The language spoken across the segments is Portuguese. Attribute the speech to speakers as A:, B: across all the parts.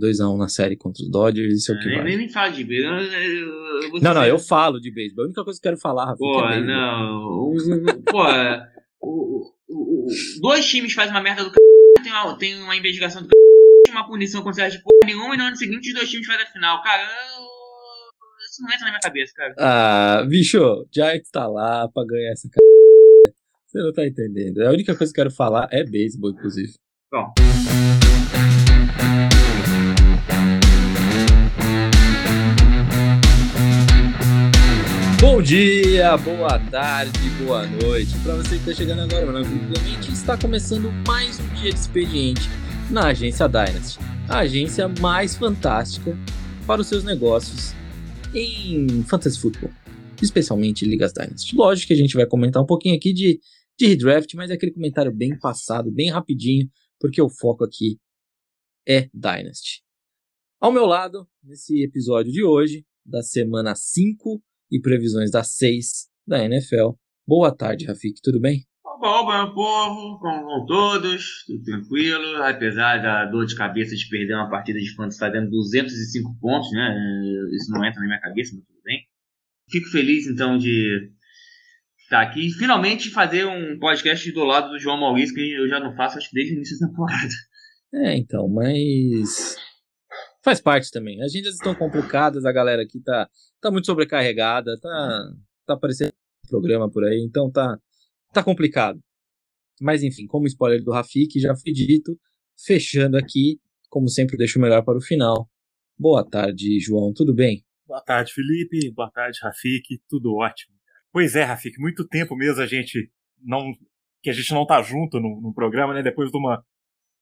A: 2x1 na série contra os Dodgers, isso é o que
B: nem,
A: vale.
B: nem, nem fala de beisebol.
A: Não, não, eu falo de beisebol. A única coisa que eu quero falar, Rafa,
B: Pô,
A: é beisebol.
B: não. Um- Pô, o- o- o- dois times fazem uma merda do c. Tem uma, tem uma investigação do c. Uma punição certo de porra nenhuma e no ano seguinte os dois times fazem a final. Cara, eu- isso não entra na minha cabeça, cara.
A: Ah, bicho, Giants tá lá pra ganhar essa c... Você não tá entendendo. A única coisa que eu quero falar é beisebol, inclusive.
B: Bom.
A: Bom dia, boa tarde, boa noite. Pra você que tá chegando agora, meu nome está começando mais um dia de expediente na agência Dynasty. A agência mais fantástica para os seus negócios em Fantasy Football, especialmente Ligas Dynasty. Lógico que a gente vai comentar um pouquinho aqui de, de redraft, mas é aquele comentário bem passado, bem rapidinho, porque o foco aqui é Dynasty. Ao meu lado, nesse episódio de hoje, da semana 5 e previsões das 6 da NFL. Boa tarde, Rafik, tudo bem?
B: Oba, oba, meu povo, como vão todos? Tudo tranquilo? Apesar da dor de cabeça de perder uma partida de fantasy fazendo 205 pontos, né? Isso não entra na minha cabeça, mas tudo bem. Fico feliz, então, de estar aqui e finalmente fazer um podcast do lado do João Maurício, que eu já não faço, acho que desde o início da temporada.
A: É, então, mas. Faz parte também. As agendas estão complicadas, a galera aqui tá, tá muito sobrecarregada, tá, tá aparecendo programa por aí, então tá, tá complicado. Mas enfim, como spoiler do Rafik já foi dito, fechando aqui, como sempre, deixo o melhor para o final. Boa tarde, João, tudo bem?
C: Boa tarde, Felipe. Boa tarde, Rafik. Tudo ótimo. Pois é, Rafik, muito tempo mesmo a gente não. que a gente não tá junto no, no programa, né? Depois de uma,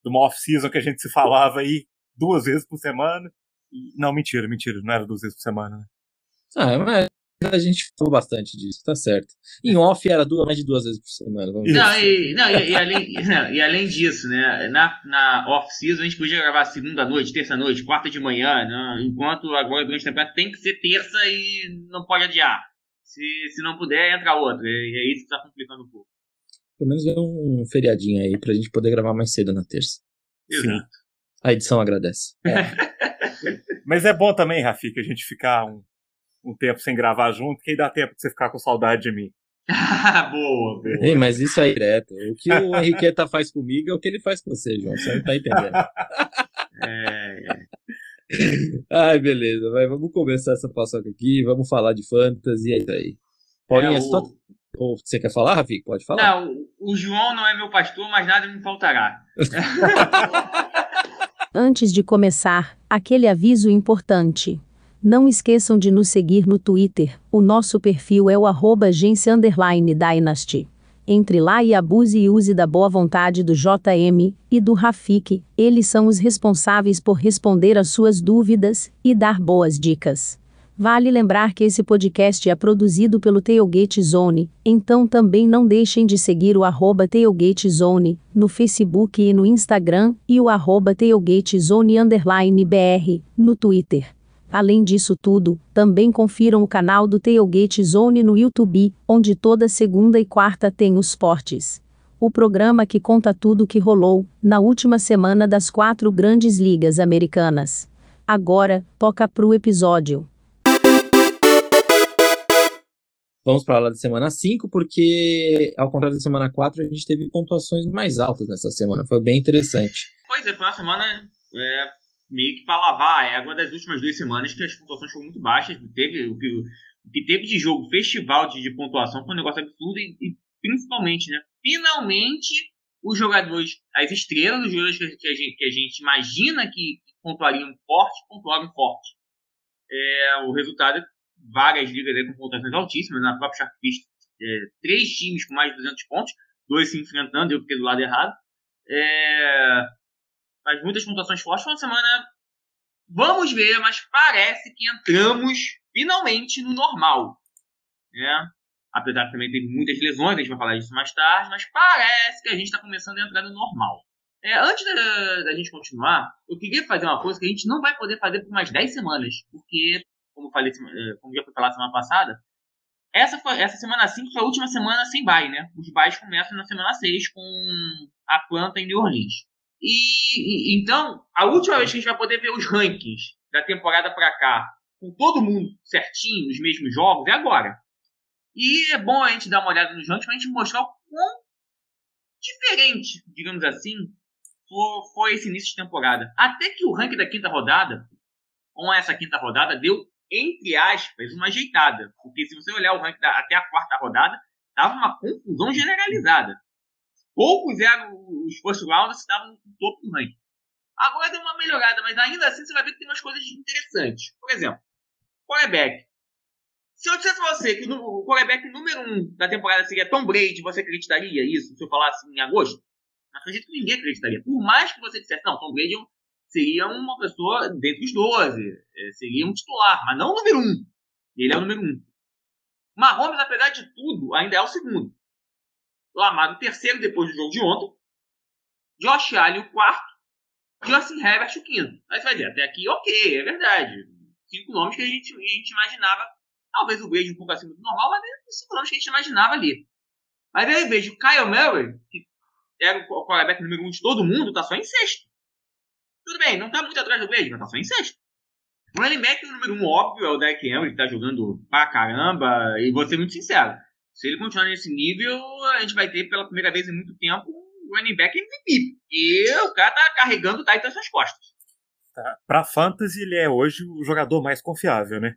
C: de uma off-season que a gente se falava aí duas vezes por semana. E, não, mentira, mentira, não era duas vezes por semana, né?
A: Ah, mas a gente falou bastante disso, tá certo. Em off era duas, mais de duas vezes por semana.
B: Não, e, não, e, e além, não, e além disso, né? Na, na off-season a gente podia gravar segunda noite, terça noite, quarta de manhã, né, enquanto agora durante a temporada tem que ser terça e não pode adiar. Se, se não puder, entra outra. E é isso que tá complicando um pouco.
A: Pelo menos é um feriadinho aí pra gente poder gravar mais cedo na terça.
B: Exato.
A: A edição agradece.
C: Mas é bom também, Rafik, a gente ficar um, um tempo sem gravar junto, que aí dá tempo de você ficar com saudade de mim.
B: boa, boa.
A: Ei, mas isso aí é direto. O que o Henriqueta faz comigo é o que ele faz com você, João. Você não tá entendendo.
B: É, é.
A: Ai, beleza. Vai, vamos começar essa paçoca aqui. Vamos falar de fantasy. É isso aí. Paulinho,
B: É,
A: é, só...
B: o-
A: Ou você quer falar, Rafi? Pode falar.
B: Não, o, o João não é meu pastor, mas nada me faltará.
D: Antes de começar, aquele aviso importante. Não esqueçam de nos seguir no Twitter. O nosso perfil é o arroba agência dynasty. Entre lá e abuse e use da boa vontade do JM e do Rafik. Eles são os responsáveis por responder às suas dúvidas e dar boas dicas. Vale lembrar que esse podcast é produzido pelo Tailgate Zone, então também não deixem de seguir o arroba Tailgate Zone no Facebook e no Instagram e o arroba Tailgate Zone BR no Twitter. Além disso tudo, também confiram o canal do Tailgate Zone no YouTube, onde toda segunda e quarta tem os portes. O programa que conta tudo o que rolou na última semana das quatro grandes ligas americanas. Agora, toca pro episódio.
A: Vamos para lá da semana 5, porque, ao contrário da semana 4, a gente teve pontuações mais altas nessa semana. Foi bem interessante.
B: Pois é, foi uma semana é, meio que para lavar a égua das últimas duas semanas, que as pontuações foram muito baixas. Teve, o, que, o que teve de jogo, festival de, de pontuação, foi um negócio absurdo e, e principalmente, né? Finalmente, os jogadores, as estrelas, os jogadores que, que a, gente, que a gente imagina que, pontuariam forte, pontuaram forte. É, o resultado várias ligas aí com pontuações altíssimas, na própria Sharkfist, é, três times com mais de 200 pontos, dois se enfrentando, eu fiquei do lado errado. É, mas muitas pontuações fortes. Foi uma semana. Vamos ver, mas parece que entramos finalmente no normal. Né? Apesar que também teve muitas lesões, a gente vai falar disso mais tarde, mas parece que a gente está começando a entrar no normal. É, antes da, da, gente continuar, eu queria fazer uma coisa que a gente não vai poder fazer por mais 10 semanas, porque, como, falei, como já foi falado semana passada, essa, foi, essa semana 5 foi a última semana sem bye, né? Os byes começam na semana 6 com Atlanta e New Orleans. E, e, então, a última vez que a gente vai poder ver os rankings da temporada para cá, com todo mundo certinho, os mesmos jogos, é agora. E é bom a gente dar uma olhada nos rankings para a gente mostrar o quão diferente, digamos assim, foi, foi esse início de temporada. Até que o ranking da quinta rodada, com essa quinta rodada, deu, entre aspas, uma ajeitada. Porque se você olhar o ranking da, até a quarta rodada, tava uma confusão generalizada. Poucos eram os first rounders que estavam no topo do ranking. Agora deu uma melhorada, mas ainda assim você vai ver que tem umas coisas interessantes. Por exemplo, quarterback. Se eu dissesse a você que o quarterback número um da temporada seria Tom Brady, você acreditaria isso? Se eu falasse em agosto? Acredito que ninguém acreditaria. Por mais que você dissesse, não, Tom Brady seria uma pessoa dentre os 12, é, seria um titular, mas não o número um. Ele é o número um. Mahomes, apesar de tudo, ainda é o segundo. Lamar o terceiro depois do jogo de ontem. Josh Allen o quarto. Justin Herbert o quinto. Aí você vai dizer, até aqui ok, é verdade. Cinco nomes que a gente, a gente imaginava. Talvez o Brady um pouco acima do normal, mas é cinco nomes que a gente imaginava ali. Mas aí eu vejo o Kyle Murray, que era o quarterback número um de todo mundo, tá só em sexto. Tudo bem, não tá muito atrás do Brady, mas tá só em sexto. O running back número um, óbvio, é o Derek Henry, que tá jogando pra caramba, e vou ser muito sincero. Se ele continuar nesse nível, a gente vai ter pela primeira vez em muito tempo um running back MVP. E o cara tá carregando o Titans nas costas.
C: Tá. Pra Fantasy, ele é hoje o jogador mais confiável, né?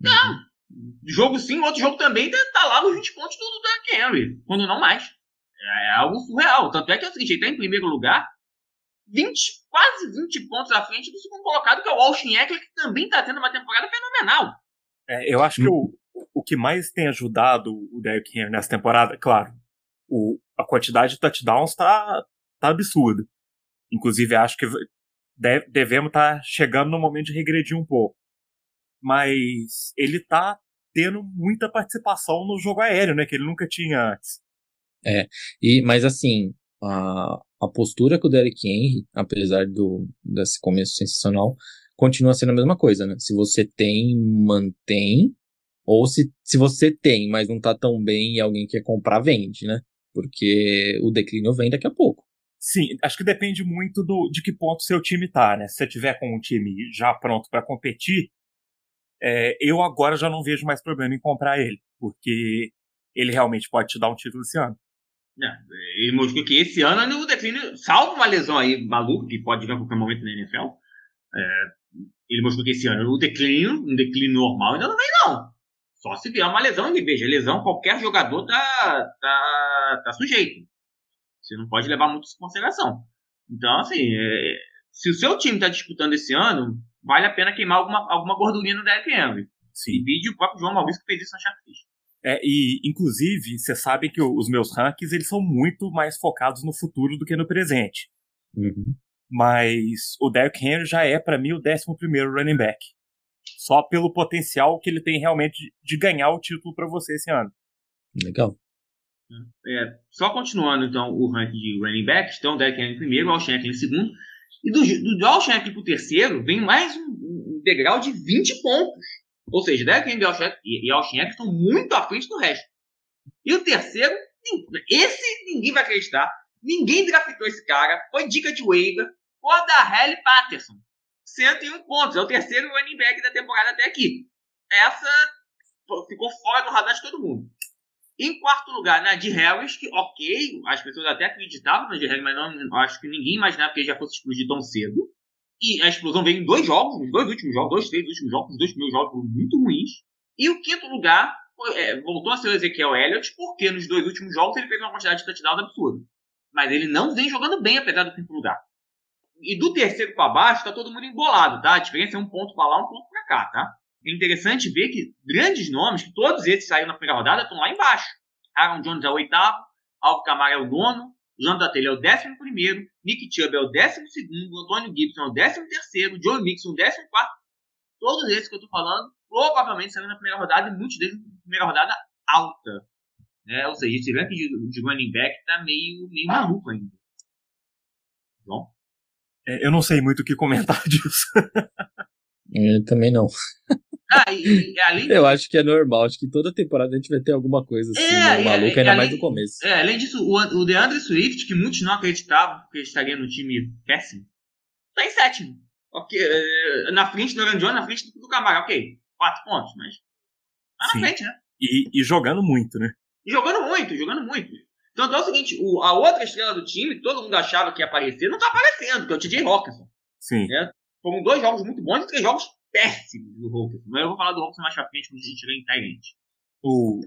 B: Não. Jogo sim, outro jogo também tá lá nos 20 pontos do Derek Henry, quando não mais. É, é algo surreal. Tanto é que é o seguinte, ele tá em primeiro lugar, 20, quase 20 pontos à frente do segundo colocado, que é o Austin Eckler, que também tá tendo uma temporada fenomenal.
C: É, eu acho que o, o que mais tem ajudado o Derrick Henry nessa temporada, claro, o, a quantidade de touchdowns tá, tá absurda. Inclusive, acho que deve, devemos estar tá chegando no momento de regredir um pouco. Mas ele tá tendo muita participação no jogo aéreo, né? Que ele nunca tinha antes.
A: É, e, mas assim, a, a postura que o Derek Henry, apesar do, desse começo sensacional, continua sendo a mesma coisa, né? Se você tem, mantém, ou se, se você tem, mas não tá tão bem e alguém quer comprar, vende, né? Porque o declínio vem daqui a pouco.
C: Sim, acho que depende muito do, de que ponto seu time tá, né? Se você tiver com um time já pronto para competir, é, eu agora já não vejo mais problema em comprar ele, porque ele realmente pode te dar um título esse ano.
B: Ele mostrou que esse ano o declínio, salvo uma lesão aí maluca, que pode vir a qualquer momento na NFL, é, ele mostrou que esse ano o declínio, um declínio normal, ainda não vem, não. Só se vier uma lesão, e veja, lesão qualquer jogador tá, tá, tá sujeito. Você não pode levar muito isso em consideração. Então, assim, é, se o seu time está disputando esse ano, vale a pena queimar alguma, alguma gordurinha no DFM. Sim. vídeo o próprio João Maurício que fez isso na Sharkfish.
C: É, e, inclusive, você sabe que os meus rankings eles são muito mais focados no futuro do que no presente.
A: Uhum.
C: Mas o Derrick Henry já é, para mim, o 11 running back. Só pelo potencial que ele tem realmente de ganhar o título para você esse ano.
A: Legal.
B: É, só continuando, então, o ranking de running backs. Então, o Derrick Henry em primeiro, o Al em segundo. E do, do, do Al pro terceiro, vem mais um, um degrau de 20 pontos. Ou seja, Henry e Austin estão muito à frente do resto. E o terceiro, esse ninguém vai acreditar. Ninguém draftou esse cara. Foi dica de waiver. Halle Patterson. 101 pontos. É o terceiro running back da temporada até aqui. Essa ficou fora do radar de todo mundo. Em quarto lugar, Nadir Harris, que ok, as pessoas até acreditavam no Nadir Harris, mas não, acho que ninguém imaginava que ele já fosse explodir tão cedo. E a explosão veio em dois jogos, nos dois últimos jogos, dois, três últimos jogos, os dois primeiros jogos muito ruins. E o quinto lugar é, voltou a ser o Ezequiel Elliott, porque nos dois últimos jogos ele fez uma quantidade de touchdowns absurda. Mas ele não vem jogando bem, apesar do quinto lugar. E do terceiro para baixo, tá todo mundo embolado, tá? A diferença é um ponto para lá, um ponto para cá, tá? É interessante ver que grandes nomes, que todos esses saíram na primeira rodada, estão lá embaixo. Aaron Jones é o oitavo, Alvo Camara é o nono, Jonathan Taylor é o décimo primeiro, Nick Chubb é o décimo segundo, Antônio Gibson é o décimo terceiro, Joe Mixon é o décimo quarto. Todos esses que eu tô falando, provavelmente saíram na primeira rodada e muitos deles na primeira rodada alta. Né? Ou seja, esse ranking de, de running back tá meio, meio maluco ainda. Bom?
C: É, eu não sei muito o que comentar disso.
A: eu também não.
B: Ah, e, e, além
A: Eu acho que é normal, acho que toda temporada a gente vai ter alguma coisa assim,
B: É,
A: né, maluca,
B: e
A: ainda
B: além-
A: mais no começo.
B: É, além disso, o, o DeAndre Swift, que muitos não acreditavam que ele estaria no time péssimo, tá em sétimo. Ok, é, na frente do Jones, na frente do Camara, ok. Quatro pontos, mas tá na
C: Sim.
B: frente, né?
C: E, e jogando muito, né?
B: E jogando muito, jogando muito. Então é o seguinte, o- a outra estrela do time, todo mundo achava que ia aparecer, não tá aparecendo, que é o TJ Hawkinson.
C: Sim.
B: Foram dois jogos muito bons e três jogos péssimos do Hawkinson. Mas eu vou falar do Hawkinson mais pra frente quando a gente chegar em Tyrant.
C: O...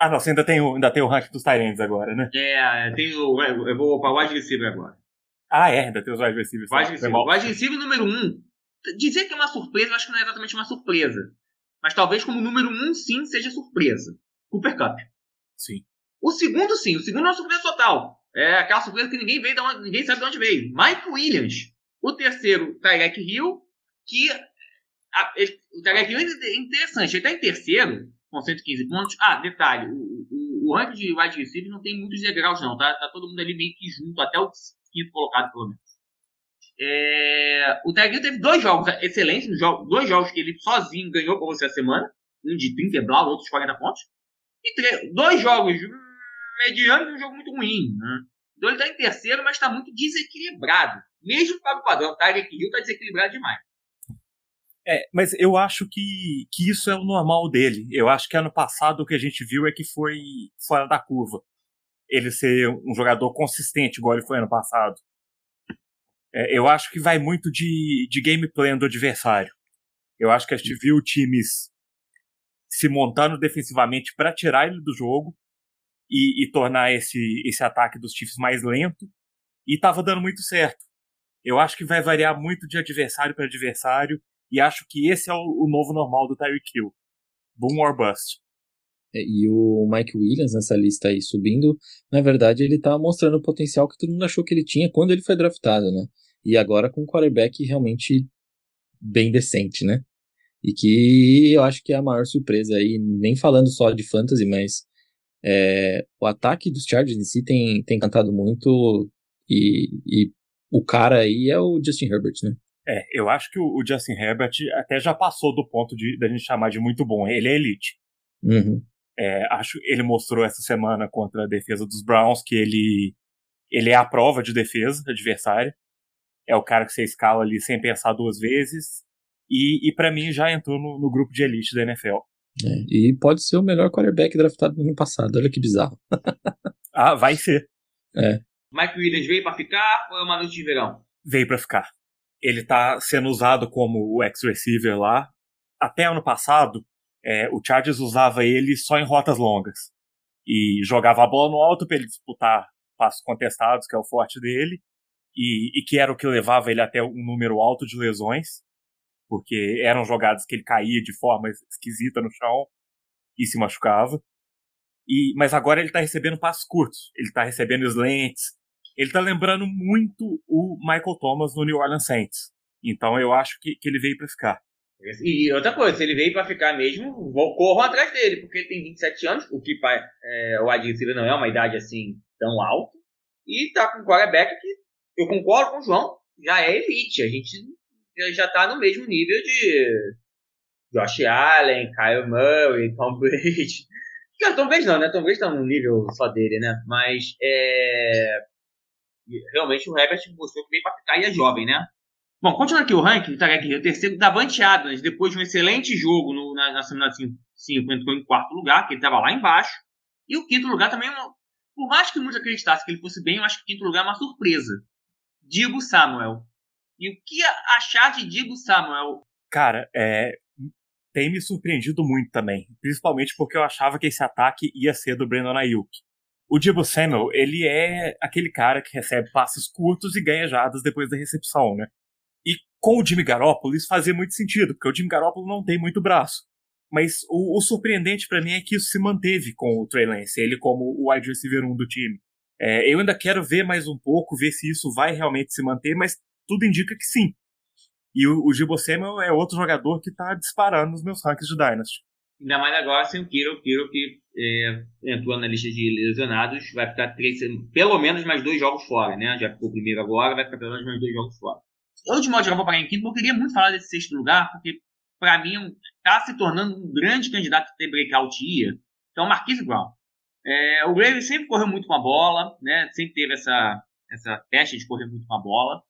C: Ah, não, você ainda tem o, ainda tem o ranking dos Tyrants agora, né?
B: É, tem o, eu vou pra wide receiver agora.
C: Ah, é, ainda tem os wide receivers.
B: Wide receiver. Wide receiver número um. Dizer que é uma surpresa, eu acho que não é exatamente uma surpresa. Mas talvez como número um, sim, seja surpresa. Cooper Cup.
C: Sim.
B: O segundo, sim. O segundo é uma surpresa total. É aquela surpresa que ninguém veio de onde, ninguém sabe de onde veio. Mike Williams. O terceiro, Tyrek Hill, que a- ele- o Hill é interessante. Ele está em terceiro, com 115 pontos. Ah, detalhe, o, o, o ranking de wide receiver não tem muitos degraus, não. Tá, tá todo mundo ali meio que junto, até o quinto colocado, pelo menos. É, o Hill teve dois jogos excelentes, dois jogos que ele sozinho ganhou pra você a semana. Um de 30 e blau, outro de 40 pontos. E tre- dois jogos medianos e um jogo muito ruim. Né? Então ele tá em terceiro, mas tá muito desequilibrado. Mesmo para o padrão, o Tyreek Hill tá desequilibrado demais.
C: É, mas eu acho que, que isso é o normal dele. Eu acho que ano passado o que a gente viu é que foi fora da curva. Ele ser um jogador consistente, igual ele foi ano passado. É, eu acho que vai muito de, de game plan do adversário. Eu acho que a gente viu times se montando defensivamente para tirar ele do jogo e, e tornar esse, esse ataque dos Chiefs mais lento. E tava dando muito certo. Eu acho que vai variar muito de adversário para adversário. E acho que esse é o, o novo normal do Tyreek Hill. Boom or bust.
A: É, E o Mike Williams nessa lista aí subindo, na verdade ele tá mostrando o potencial que todo mundo achou que ele tinha quando ele foi draftado, né? E agora com um quarterback realmente bem decente, né? E que eu acho que é a maior surpresa aí, nem falando só de fantasy, mas é, o ataque dos Chargers em si tem, tem cantado muito e, e o cara aí é o Justin Herbert, né?
C: É, eu acho que o, o Justin Herbert até já passou do ponto de da gente chamar de muito bom. Ele é elite.
A: Uhum.
C: É, acho ele mostrou essa semana contra a defesa dos Browns que ele ele é a prova de defesa adversária. É o cara que você escala ali sem pensar duas vezes. E, e para mim já entrou no, no grupo de elite da NFL.
A: É, e pode ser o melhor quarterback draftado no ano passado, olha que bizarro.
C: Ah, vai ser.
B: Mike Williams veio para ficar ou é uma noite de verão?
C: Veio para ficar. Ele tá sendo usado como o ex-receiver lá. Até ano passado, é, o Chargers usava ele só em rotas longas. E jogava a bola no alto para ele disputar passos contestados, que é o forte dele. E, e que era o que levava ele até um número alto de lesões. Porque eram jogadas que ele caía de forma esquisita no chão e se machucava. E, mas agora ele tá recebendo passos curtos. Ele tá recebendo slants. Ele tá lembrando muito o Michael Thomas no New Orleans Saints. Então eu acho que, que ele veio para ficar.
B: E outra coisa, se ele veio para ficar mesmo, corram atrás dele, porque ele tem 27 anos, o que pa- é, o receiver não é uma idade assim tão alta, e tá com um quarterback que eu concordo com o João, já é elite. A gente já tá no mesmo nível de Josh Allen, Kyle Murray, Tom Brady. Tom Brady não, né? Tom Brady tá num nível só dele, né? Mas é. Realmente o Herbert mostrou que veio pra ficar e é jovem, né? Bom, continuando aqui o ranking, Tarek Hill, o terceiro, Davante Adams, depois de um excelente jogo no- na, na semana 5, entrou em quarto lugar, que ele estava lá embaixo. E o quinto lugar também, é por mais que muitos acreditassem que ele fosse bem, eu acho que o quinto lugar é uma surpresa. Digo Samuel. E o que achar de Digo Samuel?
C: Cara, é, tem me surpreendido muito também. Principalmente porque eu achava que esse ataque ia ser do Brandon Ayuk. O Dibo Samuel, ele é aquele cara que recebe passes curtos e ganha jadas depois da recepção, né? E com o Jimmy Garoppolo isso fazia muito sentido, porque o Jimmy Garoppolo não tem muito braço. Mas o, o surpreendente pra mim é que isso se manteve com o Trey Lance, ele como o wide receiver 1 do time. É, eu ainda quero ver mais um pouco, ver se isso vai realmente se manter, mas tudo indica que sim. E o, o Jimbo Samuel é outro jogador que tá disparando nos meus rankings de Dynasty.
B: Ainda mais agora sem o Kiro. O Kiro que é, entrou na lista de lesionados, vai ficar três, pelo menos mais dois jogos fora, né? Já ficou o primeiro agora, vai ficar pelo menos mais dois jogos fora. Eu, de modo geral, vou parar em quinto, porque eu queria muito falar desse sexto lugar, porque para mim, está se tornando um grande candidato a ter breakout year, então Marquise Brown. É, o Ravens sempre correu muito com a bola, né? Sempre teve essa, essa teste de correr muito com a bola.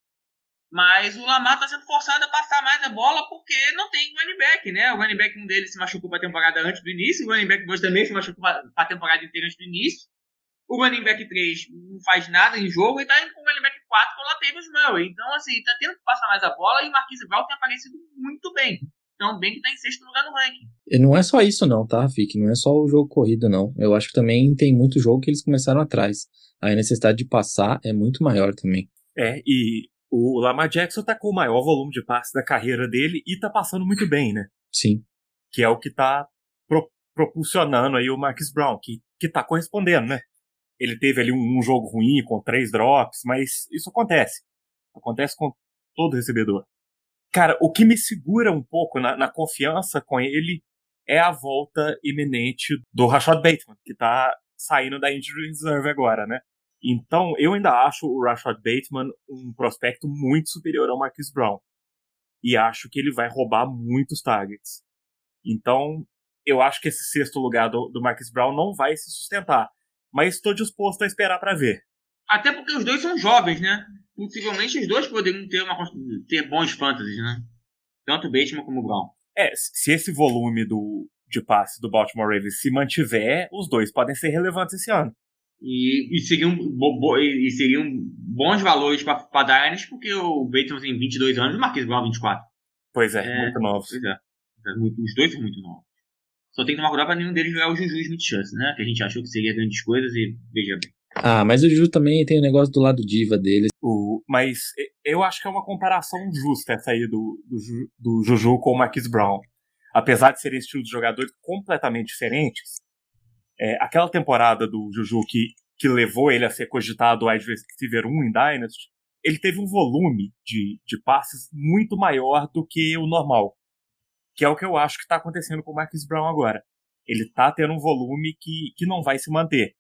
B: Mas o Lamar está sendo forçado a passar mais a bola porque não tem running back, né? O running back um deles se machucou para a temporada antes do início, o running back 2 também se machucou para a temporada inteira antes do início. O running back 3 não faz nada em jogo e tá indo com o running back 4 com o Latavius Murray. Então, assim, tá tendo que passar mais a bola e o Marquise Brown tem aparecido muito bem. Então, bem que tá em sexto lugar no ranking.
A: E não é só isso não, tá, Fique? Não é só o jogo corrido, não. Eu acho que também tem muito jogo que eles começaram atrás. Aí a necessidade de passar é muito maior também.
C: É, e o Lamar Jackson tá com o maior volume de passes da carreira dele e tá passando muito bem, né?
A: Sim.
C: Que é o que tá pro propulsionando aí o Marcus Brown, que, que tá correspondendo, né? Ele teve ali um, um, jogo ruim com três drops, mas isso acontece. Acontece com todo recebedor. Cara, o que me segura um pouco na, na confiança com ele é a volta iminente do Rashad Bateman, que tá saindo da injury reserve agora, né? Então, eu ainda acho o Rashad Bateman um prospecto muito superior ao Marquis Brown. E acho que ele vai roubar muitos targets. Então, eu acho que esse sexto lugar do, do Marquis Brown não vai se sustentar mas estou disposto a esperar para ver.
B: Até porque os dois são jovens, né? Possivelmente os dois poderiam ter, uma, ter bons fantasies, né? Tanto o Bateman como o Brown.
C: É, se esse volume do, de passe do Baltimore Ravens se mantiver, os dois podem ser relevantes esse ano.
B: E, e, seriam, e seriam bons valores para Dynasty, porque o Bateman tem 22 anos e o Marquis Brown 24.
C: Pois é, é muito novos.
B: Pois é. Os dois são muito novos. Só tem que tomar cuidado pra nenhum deles jogar o Juju Smith-Schuster, né? Que a gente achou que seria grandes coisas e veja bem.
A: Ah, mas o Juju também tem o um negócio do lado diva dele.
C: O, mas eu acho que é uma comparação justa essa aí do, do, do Juju com o Marquis Brown. Apesar de serem estilos de jogadores completamente diferentes, é, aquela temporada do Juju que, que levou ele a ser cogitado wide receiver 1 em Dynasty, ele teve um volume de, de passes muito maior do que o normal que é o que eu acho que está acontecendo com o Marquis Brown agora. Ele está tendo um volume que, que não vai se manter.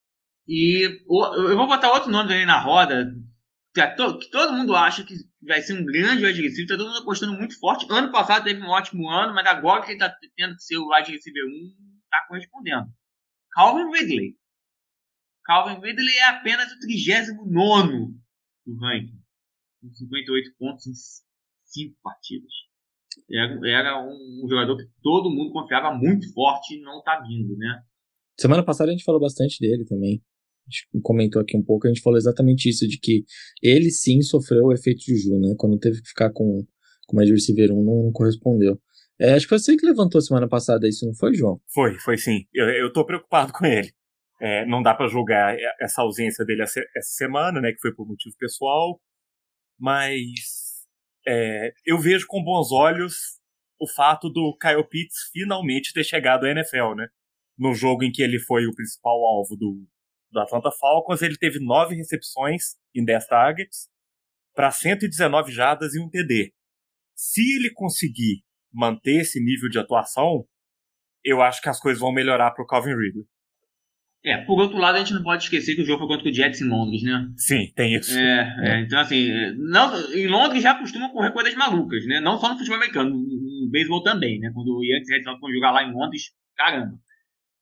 B: E eu vou botar outro nome aí na roda, que, to, que todo mundo acha que vai ser um grande wide receiver, está todo mundo apostando muito forte. Ano passado teve um ótimo ano, mas agora que ele está tendo que ser o wide receiver 1, está correspondendo. Calvin Ridley. Calvin Ridley é apenas o 39 do ranking, com 58 pontos em 5 partidas era, era um jogador que todo mundo confiava muito forte e não tá vindo, né?
A: Semana passada a gente falou bastante dele também. A gente comentou aqui um pouco, a gente falou exatamente isso, de que ele sim sofreu o efeito Juju, né? Quando teve que ficar com, com mais receiver 1, não, não correspondeu. É, acho que foi você que levantou semana passada isso, não foi, João?
C: Foi, foi sim. Eu, eu tô preocupado com ele. É, não dá para julgar essa ausência dele essa semana, né? Que foi por motivo pessoal. Mas é, eu vejo com bons olhos o fato do Kyle Pitts finalmente ter chegado à NFL, né? No jogo em que ele foi o principal alvo do, do Atlanta Falcons, ele teve nove recepções em 10 targets para 119 jardas e um TD. Se ele conseguir manter esse nível de atuação, eu acho que as coisas vão melhorar para o Calvin Ridley.
B: É, por outro lado, a gente não pode esquecer que o jogo foi contra o Jets em Londres, né?
C: Sim, tem isso.
B: É, é. então assim, não, em Londres já costumam correr coisas malucas, né? Não só no futebol americano, no, beisebol também, né? Quando o Yankees Red Sox vão jogar lá em Londres, caramba.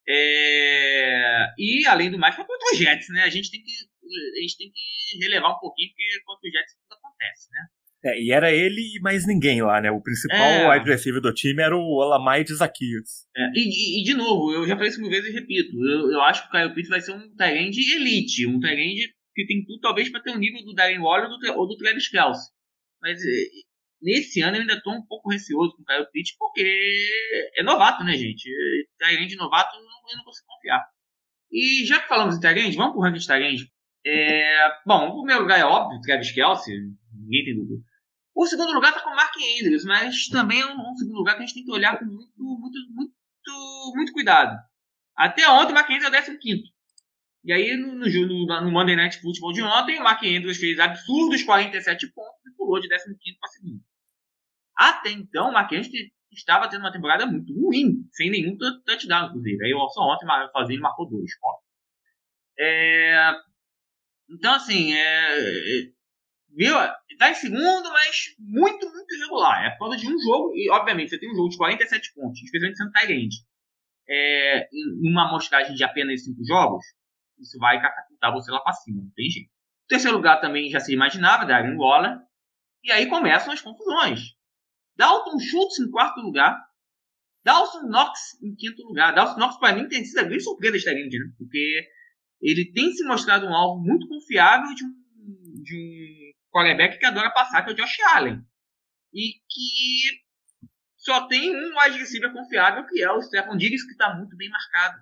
B: É, e além do mais, foi contra o Jets, né? A gente tem que, a gente tem que relevar um pouquinho, porque contra o Jets tudo acontece, né?
C: É, e era ele e mais ninguém lá, né? O principal é. wide receiver do time era o Olamai de Zaquios.
B: É, e, e, de novo, eu já falei isso mil vezes e repito. Eu, eu acho que o Kyle Pitts vai ser um Tyrande elite. Um Tyrande que tem tudo, talvez, para ter um nível do Darren Waller ou do, ou do Travis Kelce. Mas é, nesse ano eu ainda estou um pouco receoso com o Kyle Pitts, porque é novato, né, gente? Tyrande novato eu não consigo confiar. E já que falamos em Tyrande, vamos pro ranking de Tyrande. É, bom, o primeiro lugar é óbvio, Travis Kelce, ninguém tem dúvida. O segundo lugar está com o Mark Andrews, mas também é um, um, segundo lugar que a gente tem que olhar com muito, muito, muito, muito cuidado. Até ontem o Mark Andrews é o 15. E aí, no, no, no, Monday Night Football de ontem, o Mark Andrews fez absurdos 47 pontos e pulou de 15 para segundo. Até então, o Mark Andrews estava tendo uma temporada muito ruim, sem nenhum touchdown, inclusive. Aí só ontem, sozinho, marcou dois. É... Então, assim, é viu? Tá em segundo, mas muito, muito irregular. É por causa de um jogo, e obviamente você tem um jogo de 47 pontos, especialmente sendo Tyrande. É, em uma amostragem de apenas 5 jogos, isso vai catapultar você lá pra cima, não tem jeito. O terceiro lugar também já se imaginava, Darren Waller. E aí começam as confusões. Dalton Schultz em quarto lugar. Dawson Knox em quinto lugar. Dawson Knox, para mim, tem sido a grande surpresa desta grande, né? Porque ele tem se mostrado um alvo muito confiável de um, de um quarterback que adora passar, que é o Josh Allen. E que só tem um wide confiável, que é o Stephen Diggs, que está muito bem marcado.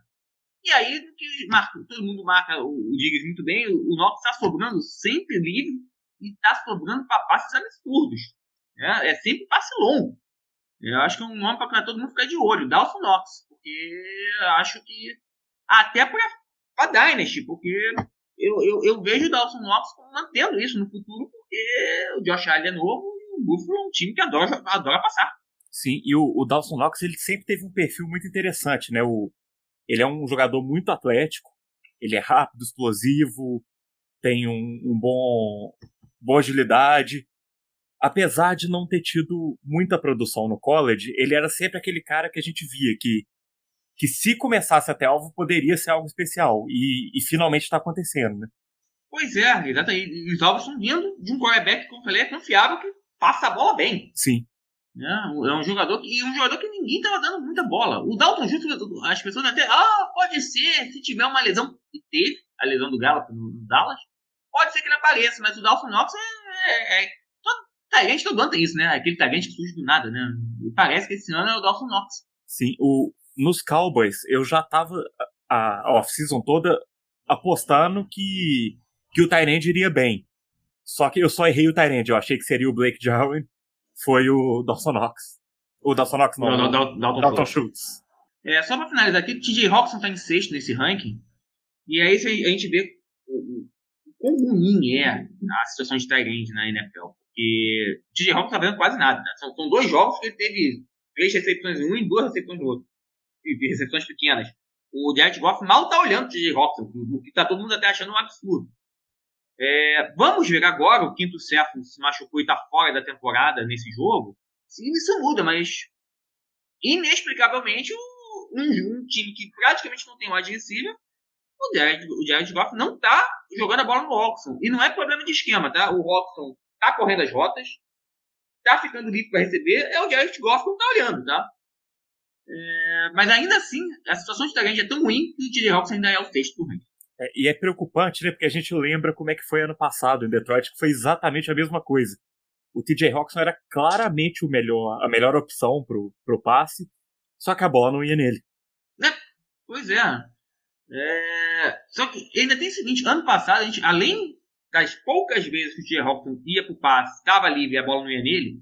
B: E aí, que marca, todo mundo marca o, Diggs muito bem, o, o Knox está sobrando sempre livre e está sobrando para passes absurdos. É, é sempre passe longo. Eu acho que é um nome para todo mundo ficar de olho, Dawson Knox, porque acho que até para a Dynasty, porque eu, eu, eu vejo o Dawson Knox mantendo isso no futuro, porque o Josh Allen é novo e o Buffalo é um time que adora, adora passar.
C: Sim, e o, o Dawson Knox ele sempre teve um perfil muito interessante, né? O, ele é um jogador muito atlético, ele é rápido, explosivo, tem um, um bom boa agilidade, apesar de não ter tido muita produção no college, ele era sempre aquele cara que a gente via que, que se começasse até alvo, poderia ser algo especial. E, e finalmente está acontecendo, né?
B: Pois é, exatamente. E os alvos estão vindo de um quarterback, como eu falei, é confiável, que passa a bola bem.
C: Sim.
B: É, é um jogador que, e um jogador que ninguém estava dando muita bola. O Dalton Justo, as pessoas até, ah, pode ser, se tiver uma lesão, e teve a lesão do Gallup no, no Dallas, pode ser que ele apareça, mas o Dalton Knox é, é, é Tyrant todo ano tem isso, né? Aquele Tyrant que surge do nada, né? E parece que esse ano é o Dawson Knox.
C: Sim, o, nos Cowboys eu já tava a off-season toda apostando que, que o Tyrant iria bem. Só que eu só errei o Tyrant. Eu achei que seria o Blake Jarwin. Foi o Dawson Knox. O Dawson Knox não,
B: não, não, não
C: Dalton Schultz.
B: É, só pra finalizar aqui, o TJ Hawkinson tá em sexto nesse ranking. E aí a gente vê o, o quão ruim é a situação de Tyrant na NFL. E o TJ Hawkins tá vendo quase nada. Né? São, são, dois jogos que ele teve três recepções em um e duas recepções no outro. Recepções pequenas. O Jared Goff mal tá olhando o TJ Hawkins, o que tá todo mundo até achando um absurdo. É, vamos ver agora, o quinto Cephon se machucou e tá fora da temporada nesse jogo. Sim, isso muda, mas inexplicavelmente um, um, time que praticamente não tem wide receiver, o Jared, o Jared Goff não tá jogando a bola no Oxon. E não é problema de esquema, tá? O Oxon tá correndo as rotas, tá ficando livre para receber, é o Jared Goff que não tá olhando, tá? É, mas ainda assim, a situação de Tyrande é tão ruim que o TJ Hawks ainda é o sexto do ranking.
C: É, e é preocupante, né? Porque a gente lembra como é que foi ano passado em Detroit, que foi exatamente a mesma coisa. O TJ Hawkinson era claramente o melhor, a melhor opção pro, pro passe, só que a bola não ia nele.
B: É, pois é. é. Só que ainda tem o seguinte, ano passado, a gente, além das poucas vezes que o T.J. Hawkinson ia para o passe, estava livre e a bola não ia nele,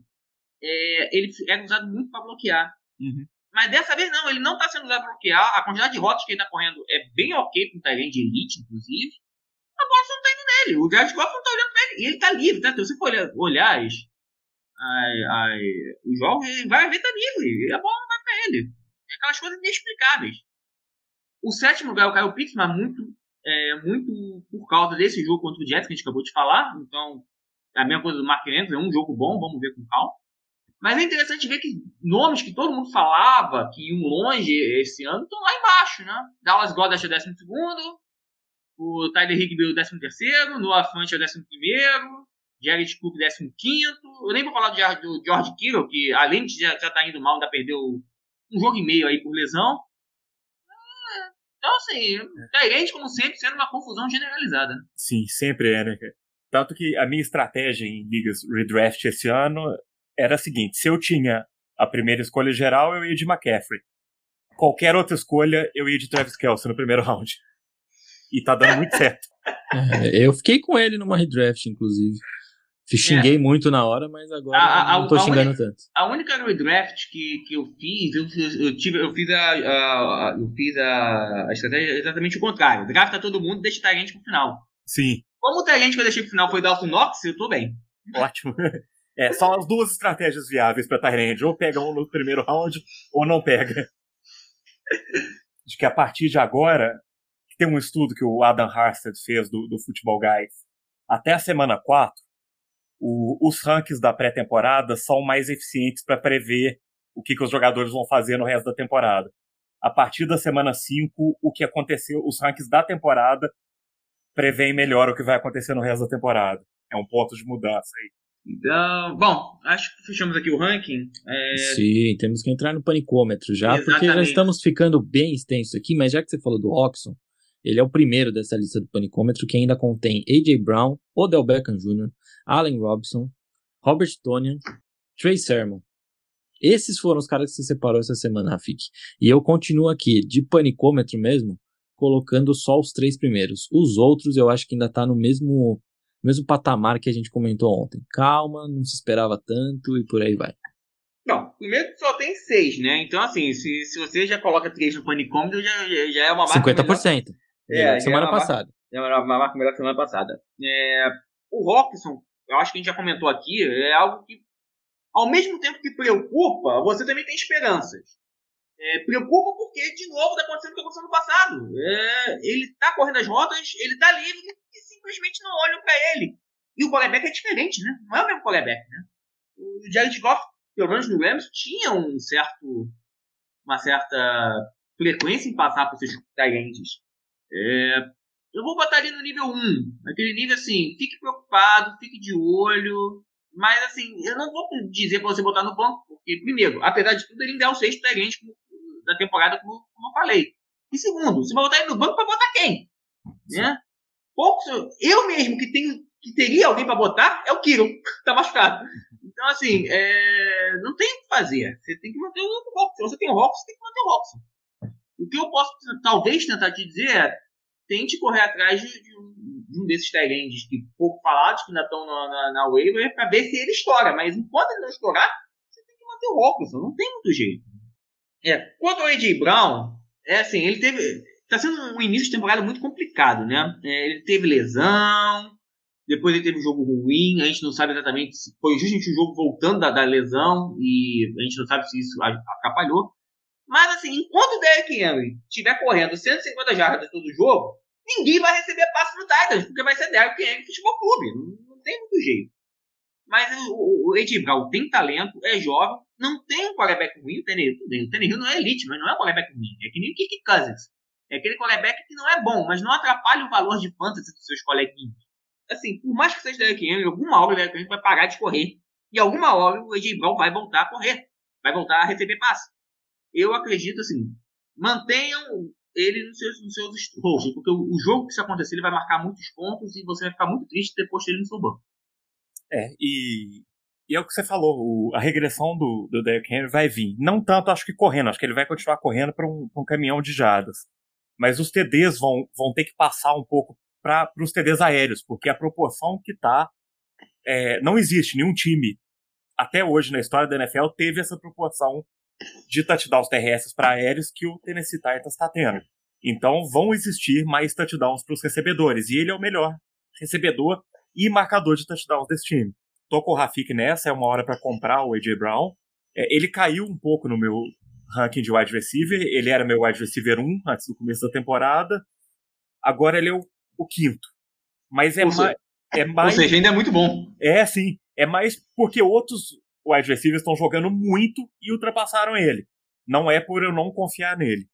B: é, ele era usado muito para bloquear.
C: Uhum.
B: Mas dessa vez não, ele não está sendo usado para bloquear. A quantidade de rotas que ele está correndo é bem ok para um Tyrant de elite, inclusive. A bola só não está indo nele. O Jared Goff não está olhando para ele. E ele está livre, tá? Se você for olhar, olhar as, as, os jogos, ele vai ver está livre. E a bola não vai para ele. É aquelas coisas inexplicáveis. O sétimo lugar é o Kyle Pitts, mas muito é, muito por causa desse jogo contra o Jets que a gente acabou de falar. Então, é a mesma coisa do Mark Andrews, é um jogo bom, vamos ver com calma. Mas é interessante ver que nomes que todo mundo falava que iam longe esse ano estão lá embaixo, né? Dallas Goddard é o décimo segundo, o Tyler Higby é o décimo terceiro, Noah Fant é o décimo primeiro, Jared Cook décimo quinto. Eu nem vou falar do George Kittle, que além de já estar tá indo mal, ainda perdeu um jogo e meio aí por lesão. Então, assim, Tyrande, como sempre, sendo uma confusão generalizada.
C: Sim, sempre é, né? Tanto que a minha estratégia em ligas redraft esse ano era a seguinte: se eu tinha a primeira escolha geral, eu ia de McCaffrey. Qualquer outra escolha, eu ia de Travis Kelce no primeiro round. E tá dando muito certo.
A: É, eu fiquei com ele numa redraft, inclusive. Xinguei é. muito na hora, mas agora a, a, não tô xingando
B: única,
A: tanto.
B: A única redraft que, que eu fiz, eu, eu, tive, eu fiz a, a, eu fiz a, a estratégia exatamente o contrário. Drafta todo mundo e deixa o Tyrant pro final.
C: Sim.
B: Como o Tyrant que eu deixei pro final foi Dalton Knox, eu tô bem.
C: Ótimo. É, são as duas estratégias viáveis pra Tyrant. Ou pega um no primeiro round, ou não pega. De que a partir de agora, tem um estudo que o Adam Harstad fez do, do Football Guys. Até a semana 4, o, os rankings da pré-temporada são mais eficientes para prever o que, que os jogadores vão fazer no resto da temporada. A partir da semana 5, o que aconteceu, os rankings da temporada preveem melhor o que vai acontecer no resto da temporada. É um ponto de mudança aí.
B: Então, bom, acho que fechamos aqui o ranking. É...
A: Sim, temos que entrar no panicômetro já, Exatamente. porque já estamos ficando bem extenso aqui, mas já que você falou do Oxon, ele é o primeiro dessa lista do panicômetro que ainda contém A.J. Brown, Odell Beckham Jr., Allen Robinson, Robert Tonian, Trey Sermon. Esses foram os caras que você separou essa semana, Rafik. E eu continuo aqui, de panicômetro mesmo, colocando só os três primeiros. Os outros eu acho que ainda tá no mesmo mesmo patamar que a gente comentou ontem. Calma, não se esperava tanto e por aí vai.
B: Não, primeiro só tem seis, né? Então, assim, se, se você já coloca três no panicômetro, já, já é uma marca.
A: 50%. Melhor. É, semana é passada.
B: é uma, uma marca melhor que semana passada. É, o Rockson, eu acho que a gente já comentou aqui, é algo que, ao mesmo tempo que preocupa, você também tem esperanças. É, preocupa porque, de novo, está acontecendo o que aconteceu no passado. É, ele está correndo as rotas, ele está livre e simplesmente não olham para ele. E o quarterback é diferente, né? Não é o mesmo quarterback, né? O Jared Goff, pelo menos no Rams, tinha um certo, uma certa frequência em passar por seus clientes. É, eu vou botar ali no nível 1. Aquele nível assim, fique preocupado, fique de olho. Mas assim, eu não vou dizer para você botar no banco, porque, primeiro, apesar de tudo, ele ainda é o sexto cliente da temporada, como, como eu falei. E segundo, você vai botar ele no banco para botar quem? Né? Poucos, eu mesmo que tenho que teria alguém para botar é o Kiro, tá machucado. Então, assim, é, não tem o que fazer. Você tem que manter o Roxo. Se você tem o Roxo, você tem que manter o Roxo. O que eu posso talvez tentar te dizer é tente correr atrás de, de, um, de um, desses Tyrands que pouco falados, que ainda estão na, na, na waiver, para ver se ele estoura. Mas enquanto ele não estourar, você tem que manter o Roxo. Não tem muito jeito. É, quanto ao AJ Brown, é assim, ele teve Está sendo um início de temporada muito complicado, né? É, ele teve lesão, depois ele teve um jogo ruim, a gente não sabe exatamente se foi justamente o jogo voltando da, da lesão e a gente não sabe se isso atrapalhou. Mas assim, enquanto o Derrick Henry estiver correndo 150 jardas todo jogo, ninguém vai receber passe no Titans, porque vai ser Derrick Henry Futebol Clube. Não, não tem muito jeito. Mas o, o Ed Brown tem talento, é jovem, não tem um quarterback ruim, o Tannehill, o Tannehill não é elite, mas não é um quarterback ruim. É que nem o Kirk Cousins. É aquele quarterback que não é bom, mas não atrapalha o valor de fantasy dos seus coleguinhas. Assim, por mais que seja Derek Henry, alguma hora o Derek Henry vai parar de correr. E alguma hora o AJ Brown vai voltar a correr. Vai voltar a receber passe. Eu acredito, assim, mantenham ele nos seus, nos seus rolos, porque o, o, jogo que isso acontecer, ele vai marcar muitos pontos e você vai ficar muito triste depois dele no seu banco.
C: É, e, e é o que você falou, o, a regressão do, do Derrick Henry vai vir. Não tanto, acho que correndo, acho que ele vai continuar correndo para um, um caminhão de jadas mas os TDs vão, vão ter que passar um pouco para os TDs aéreos, porque a proporção que está. É, não existe nenhum time, até hoje na história da NFL, teve essa proporção de touchdowns terrestres para aéreos que o Tennessee Titans está tendo. Então vão existir mais touchdowns para os recebedores, e ele é o melhor recebedor e marcador de touchdowns desse time. Tô com o Rafik nessa, é uma hora para comprar o A.J. Brown. É, ele caiu um pouco no meu, ranking de wide receiver. Ele era meu wide receiver 1 antes do começo da temporada. Agora ele é o, o quinto. Mas é, mais, é mais.
B: Ou seja, ainda é muito bom.
C: É, sim. É mais porque outros wide receivers estão jogando muito e ultrapassaram ele. Não é por eu não confiar nele.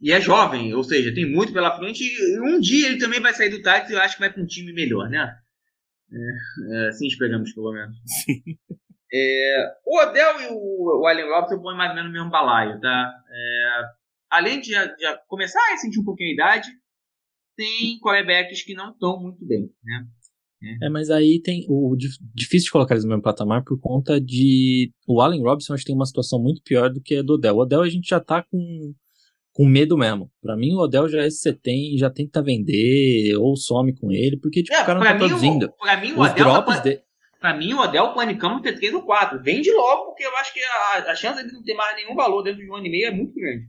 B: E é jovem, ou seja, tem muito pela frente. Um dia ele também vai sair do Titans e eu acho que vai para um time melhor, né? É, é, assim esperamos, pelo menos.
C: Sim.
B: É, o Odell e o, o Allen Robinson põem mais ou menos no mesmo balaio, tá? É, além de, de, começar a sentir um pouquinho a idade, tem quarterbacks que não estão muito bem, né?
A: É. é, mas aí tem o difícil de colocar eles no mesmo patamar por conta de o Allen Robinson acho que tem uma situação muito pior do que a do Odell. O Odell a gente já tá com, com medo mesmo. Para mim o Odell já é você tem, já tenta vender ou some com ele, porque tipo, é, o cara não tá produzindo.
B: O, pra mim o Os Odell tá drops tá... de Pra mim, o Odell panicamos ter 3 ou 4. Vende logo, porque eu acho que a, a chance de não ter mais nenhum valor dentro de um ano e meio é muito grande.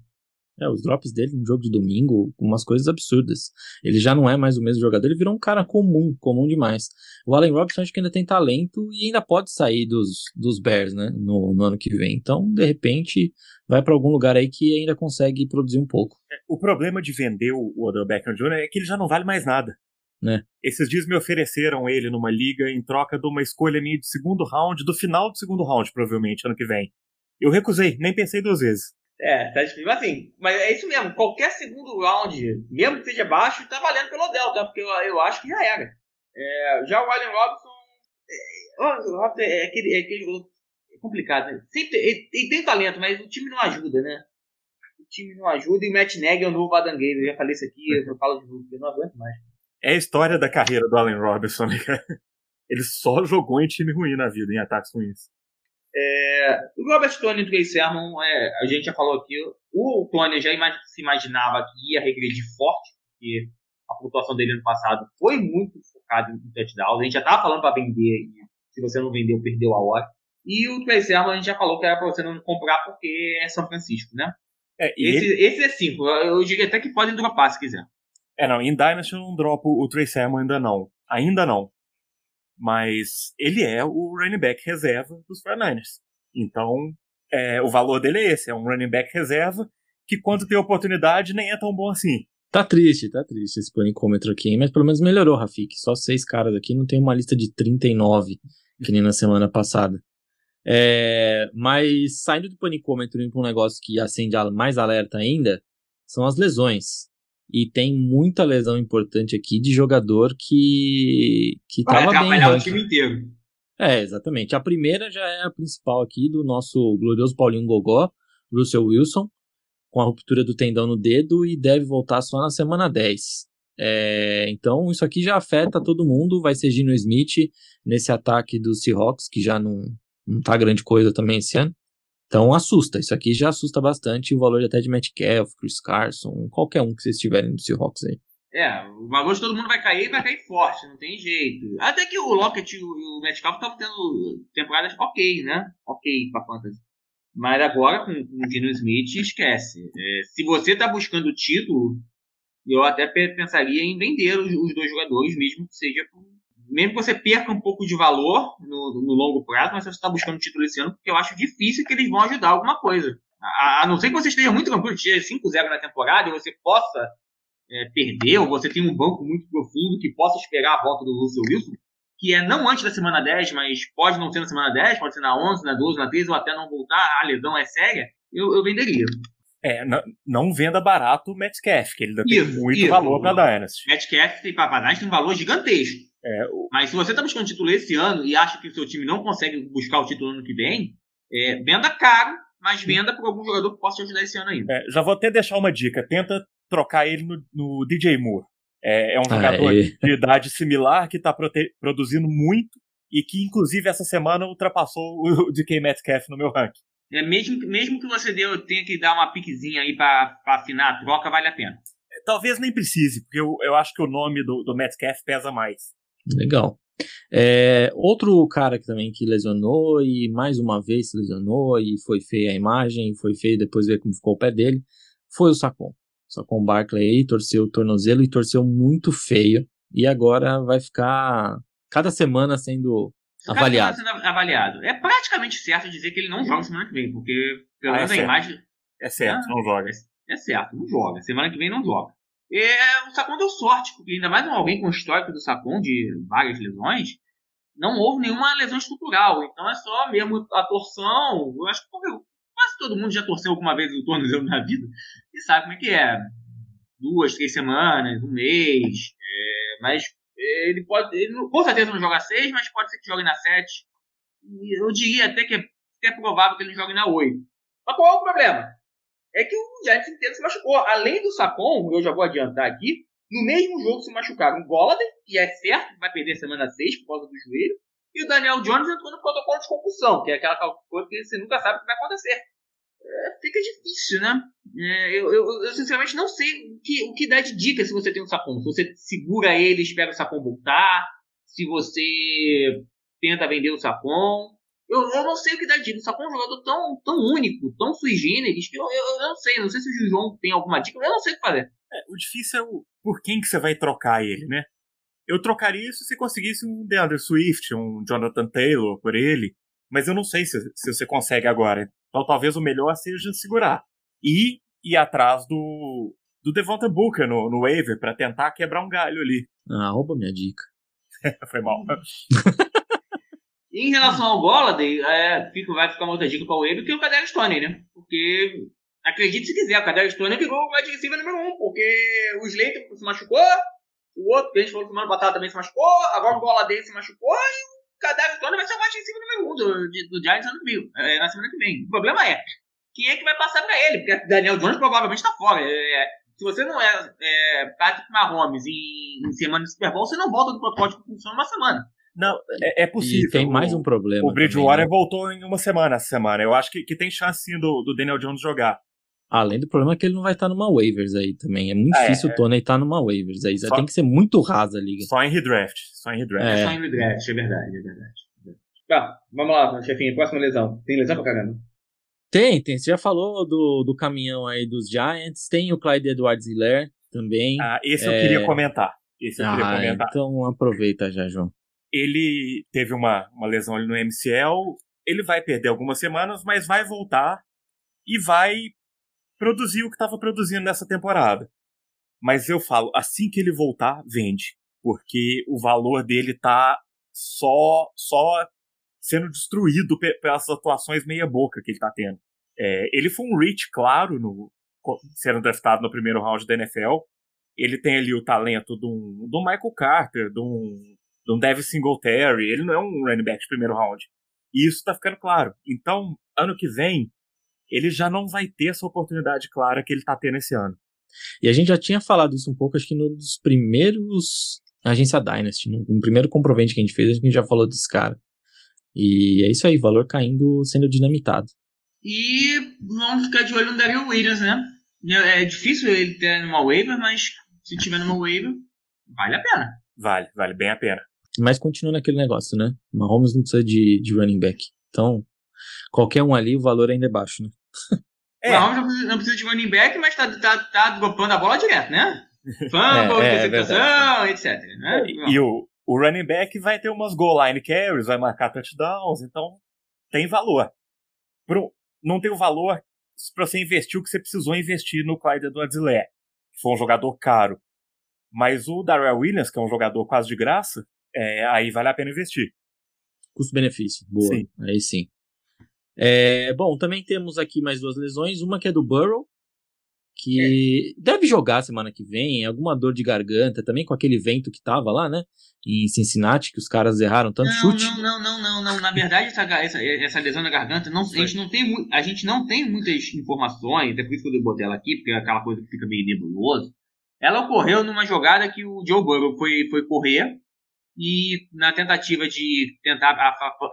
A: É, os drops dele no jogo de domingo, umas coisas absurdas. Ele já não é mais o mesmo jogador, ele virou um cara comum, comum demais. O Allen Robinson acho que ainda tem talento e ainda pode sair dos, dos Bears, né, no, no ano que vem. Então, de repente, vai para algum lugar aí que ainda consegue produzir um pouco.
C: É, o problema de vender o, o Odell Beckham Jr. é que ele já não vale mais nada.
A: né?
C: Esses dias me ofereceram ele numa liga em troca de uma escolha minha de segundo round, do final do segundo round, provavelmente, ano que vem. Eu recusei, nem pensei duas vezes.
B: É, tá difícil. Mas assim, mas é isso mesmo. Qualquer segundo round, mesmo que seja baixo, tá valendo pelo Odell, tá? Porque eu, eu acho que já era. É, já o Allen Robinson. É, o Robinson é aquele, é aquele jogador complicado, né? Sempre, ele, ele, tem talento, mas o time não ajuda, né? O time não ajuda e o Matt Nagy é o novo Adangueiro. Eu já falei isso aqui, eu falo de novo, eu não aguento mais.
C: É a história da carreira do Allen Robinson, né, Ele só jogou em time ruim na vida, em ataques ruins.
B: É, o Robert Tony e o Sermon, é, a gente já falou aqui, o Tony já se imaginava que ia regredir forte, porque a pontuação dele ano passado foi muito focada em touchdowns. A gente já estava falando para vender, e se você não vendeu, perdeu a hora. E o Trey Sermon a gente já falou que era para você não comprar porque é São Francisco, né? É, esse, ele... esse é 5. Eu diria até que podem dropar se quiser.
C: É, não, em Dynasty eu não dropo o Trey Sermon ainda não. Ainda não. Mas ele é o running back reserva dos 49ers. Então, é, o valor dele é esse, é um running back reserva que quando tem oportunidade nem é tão bom assim.
A: Tá triste, tá triste esse panicômetro aqui, mas pelo menos melhorou, Rafik. Só seis caras aqui, não tem uma lista de 39, que nem na semana passada. É, mas saindo do panicômetro indo para um negócio que acende mais alerta ainda, são as lesões. E tem muita lesão importante aqui de jogador que que Vai tava bem
B: o time inteiro.
A: É, exatamente. A primeira já é a principal aqui do nosso glorioso Paulinho Gogó, Russell Wilson, com a ruptura do tendão no dedo e deve voltar só na semana 10. É, então isso aqui já afeta todo mundo. Vai ser Gino Smith nesse ataque do Seahawks, que já não, não tá grande coisa também esse ano. Então assusta, isso aqui já assusta bastante o valor até de Metcalf, Chris Carson, qualquer um que vocês tiverem do Seahawks aí.
B: É, o valor de todo mundo vai cair vai cair forte, não tem jeito. Até que o Lockett e o Metcalf estavam tendo temporadas ok, né? Ok pra fantasy. Mas agora com, com o Dino Smith, esquece. É, se você tá buscando o título, eu até pensaria em vender os, os dois jogadores, mesmo que seja por mesmo que você perca um pouco de valor no, no longo prazo, mas você está buscando título esse ano, porque eu acho difícil que eles vão ajudar alguma coisa. A, a não ser que você esteja muito tranquilo, esteja 5-0 na temporada e você possa é, perder, ou você tem um banco muito profundo que possa esperar a volta do Russell Wilson, que é não antes da semana 10, mas pode não ser na semana 10, pode ser na 11, na 12, na 13, ou até não voltar, a lesão é séria, eu, eu venderia.
C: É, não, não, venda barato o Metcalf, que ele ainda isso, tem muito isso. valor para Dynasty.
B: Metcalf tem para Dynasty tem um valor gigantesco. É, o... Mas se você está buscando título esse ano e acha que o seu time não consegue buscar o título no ano que vem, é, venda caro, mas venda por algum jogador que possa te ajudar esse ano ainda.
C: É, já vou até deixar uma dica: tenta trocar ele no, no DJ Moore. É, é um jogador Aê. de idade similar que está produzindo muito e que, inclusive, essa semana ultrapassou o DK Metcalf no meu ranking.
B: É, mesmo, mesmo que você deu, tenha que dar uma piquezinha aí para afinar a troca, vale a pena.
C: É, talvez nem precise, porque eu, eu acho que o nome do, do Metcalf pesa mais.
A: Legal. É, outro cara que também que lesionou e mais uma vez se lesionou e foi feia a imagem, foi feio depois ver como ficou o pé dele, foi o Sacon. O Sacon Barkley aí torceu o tornozelo e torceu muito feio e agora vai ficar cada semana sendo cada avaliado.
B: Semana sendo avaliado. É praticamente certo dizer que ele não joga semana que vem, porque pelo ah, menos é a imagem.
C: É certo, ah, não joga.
B: É, é certo, não joga. Semana que vem não joga. É, o Sacon deu sorte, porque ainda mais alguém com histórico do Sacon de várias lesões, não houve nenhuma lesão estrutural. Então é só mesmo a torção. Eu acho que quase todo mundo já torceu alguma vez o tornozelo na vida e sabe como é que é. Duas, três semanas, um mês. É, mas ele pode. Ele, com certeza não joga seis, mas pode ser que jogue na sete. E eu diria até que é, é provável que ele jogue na oito. Mas qual é o problema? É que o Giants inteiro se machucou. Além do Sacon, eu já vou adiantar aqui, no mesmo jogo se machucaram o Golladay, que é certo, vai perder semana 6 por causa do joelho, e o Daniel Jones entrou no protocolo de concussão, que é aquela coisa que você nunca sabe o que vai acontecer. É, fica difícil, né? É, eu, eu, eu, sinceramente não sei o que, o que dá de dica se você tem um Sacon. Se você segura ele, espera o Sacon voltar, se você tenta vender o Sacon. Eu, eu não sei o que dá dica, só que é um jogador tão, tão único, tão sui generis, que eu, eu, eu não sei. Não sei se o João tem alguma dica, eu não sei o que fazer.
C: É, o difícil é o por quem que você vai trocar ele, né? Eu trocaria isso se conseguisse um DeAndre Swift, um Jonathan Taylor por ele, mas eu não sei se, se você consegue agora. Então talvez o melhor seja segurar. E ir atrás do, do Devonta Booker no, no waiver para tentar quebrar um galho ali.
A: Ah, rouba minha dica.
C: Foi mal.
B: em relação ao Golladay, é, fica, vai ficar uma outra dica para o Wave, que é o Cadero Stone, né? Porque, acredite se quiser, o Cadero Stone virou o wide receiver número um, porque o Slater se machucou, o outro que a gente falou semana passada também se machucou, agora o Golladay se machucou, e o Cadero Stone vai ser o wide receiver número um do, do Giants ano, é, na semana que vem. O problema é, quem é que vai passar para ele? Porque Daniel Jones provavelmente está fora. É, se você não é, é Patrick Mahomes em, em semana de Super Bowl, você não volta do protótipo que funciona uma semana.
C: Não, é, é possível.
A: E tem mais um problema.
C: O Bridgewater também, né? voltou em uma semana essa semana. Eu acho que, que tem chance sim do, do Daniel Jones jogar.
A: Além do problema que ele não vai estar numa waivers aí também. É muito é, difícil é. o Tony estar numa waivers aí. Só, tem que ser muito rasa a liga.
C: Só em redraft. Só em redraft.
B: É, só em redraft, é verdade, é verdade. Tá, vamos lá, chefinho. Próxima lesão. Tem lesão pra caramba?
A: Tem, tem. Você já falou do, do caminhão aí dos Giants. Tem o Clyde Edwards Hiller também.
C: Ah, esse eu queria é. comentar. Esse eu ah, queria comentar.
A: Então aproveita já, João.
C: Ele teve uma, uma lesão ali no MCL. Ele vai perder algumas semanas, mas vai voltar e vai produzir o que estava produzindo nessa temporada. Mas eu falo, assim que ele voltar, vende. Porque o valor dele tá só, só sendo destruído pelas atuações meia-boca que ele tá tendo. É, ele foi um reach, claro, no, sendo draftado no primeiro round da NFL. Ele tem ali o talento do, do Michael Carter, do, do Devin Singletary. Ele não é um running back de primeiro round. E isso tá ficando claro. Então, ano que vem, ele já não vai ter essa oportunidade clara que ele tá tendo esse ano.
A: E a gente já tinha falado isso um pouco, acho que nos primeiros Agência Dynasty, no, no primeiro comprovante que a gente fez, a gente já falou desse cara. E é isso aí, valor caindo, sendo dinamitado.
B: E vamos ficar de olho no Daryl Williams, né? É, é difícil ele ter numa waiver, mas se tiver numa waiver, vale a pena.
C: Vale, vale bem a pena.
A: Mas continua naquele negócio, né? Mahomes não precisa de, de running back. Então, qualquer um ali, o valor ainda é baixo, né?
B: É. Mahomes não precisa de running back, mas tá, tá, tá dropando a bola direto, né? Fumble, é, é, etc. Né?
C: E, e o, o running back vai ter umas goal line carries, vai marcar touchdowns, então tem valor. Pro, não tem o valor para você investir o que você precisou investir no Clyde edwards que foi um jogador caro. Mas o Darrell Williams, que é um jogador quase de graça, é, aí vale a pena investir.
A: Custo-benefício, boa. Sim. Aí sim. É, bom, também temos aqui mais duas lesões. Uma que é do Burrow, que é. deve jogar semana que vem, alguma dor de garganta, também com aquele vento que tava lá, né? Em Cincinnati, que os caras erraram tanto
B: não,
A: chute.
B: Não, não, não, não, não. Na verdade, essa, essa, essa lesão na garganta, não, a, gente não tem, a gente não tem muitas informações, é por isso que eu botei ela aqui, porque é aquela coisa que fica meio nebuloso. Ela ocorreu numa jogada que o Joe Burrow foi, foi correr e na tentativa de tentar.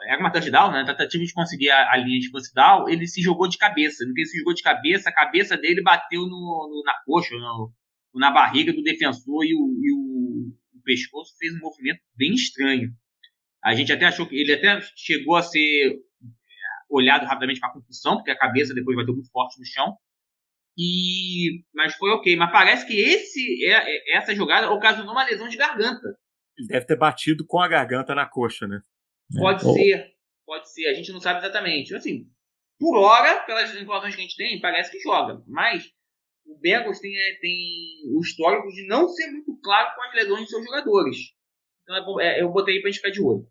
B: Era uma touchdown, né? Na tentativa de conseguir a, a linha de touchdown, ele se jogou de cabeça. Ele se jogou de cabeça, a cabeça dele bateu no, no na coxa, no, na barriga do defensor e, o, e o, o, pescoço fez um movimento bem estranho. A gente até achou que ele até chegou a ser olhado rapidamente para a concussão, porque a cabeça depois bateu muito forte no chão. E, mas foi ok. Mas parece que esse, é, é essa jogada ocasionou uma lesão de garganta.
C: Ele deve ter batido com a garganta na coxa, né?
B: Pode é. ser, pode ser. A gente não sabe exatamente. Assim, por hora, pelas informações que a gente tem, parece que joga. Mas o Bengals tem, é, tem o histórico de não ser muito claro com as lesões de seus jogadores. Então é, é, eu botei pra gente ficar de olho.